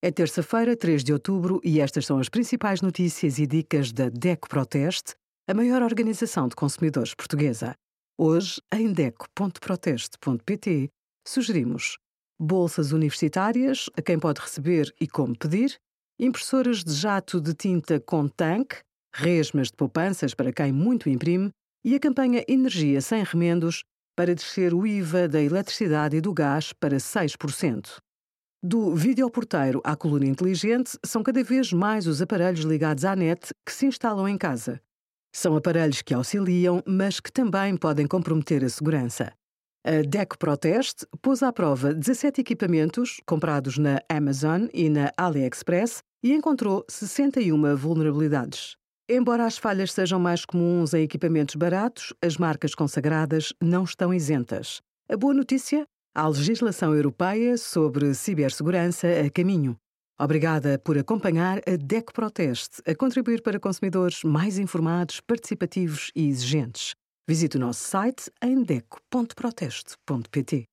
É terça-feira, 3 de outubro, e estas são as principais notícias e dicas da DECO Proteste, a maior organização de consumidores portuguesa. Hoje, em DECO.proteste.pt, sugerimos bolsas universitárias a quem pode receber e como pedir, impressoras de jato de tinta com tanque, resmas de poupanças para quem muito imprime e a campanha Energia Sem Remendos para descer o IVA da eletricidade e do gás para 6%. Do videoporteiro à coluna inteligente, são cada vez mais os aparelhos ligados à net que se instalam em casa. São aparelhos que auxiliam, mas que também podem comprometer a segurança. A DECO Proteste pôs à prova 17 equipamentos comprados na Amazon e na AliExpress e encontrou 61 vulnerabilidades. Embora as falhas sejam mais comuns em equipamentos baratos, as marcas consagradas não estão isentas. A boa notícia à legislação europeia sobre cibersegurança a caminho. Obrigada por acompanhar a DECO Proteste, a contribuir para consumidores mais informados, participativos e exigentes. Visite o nosso site em deco.proteste.pt.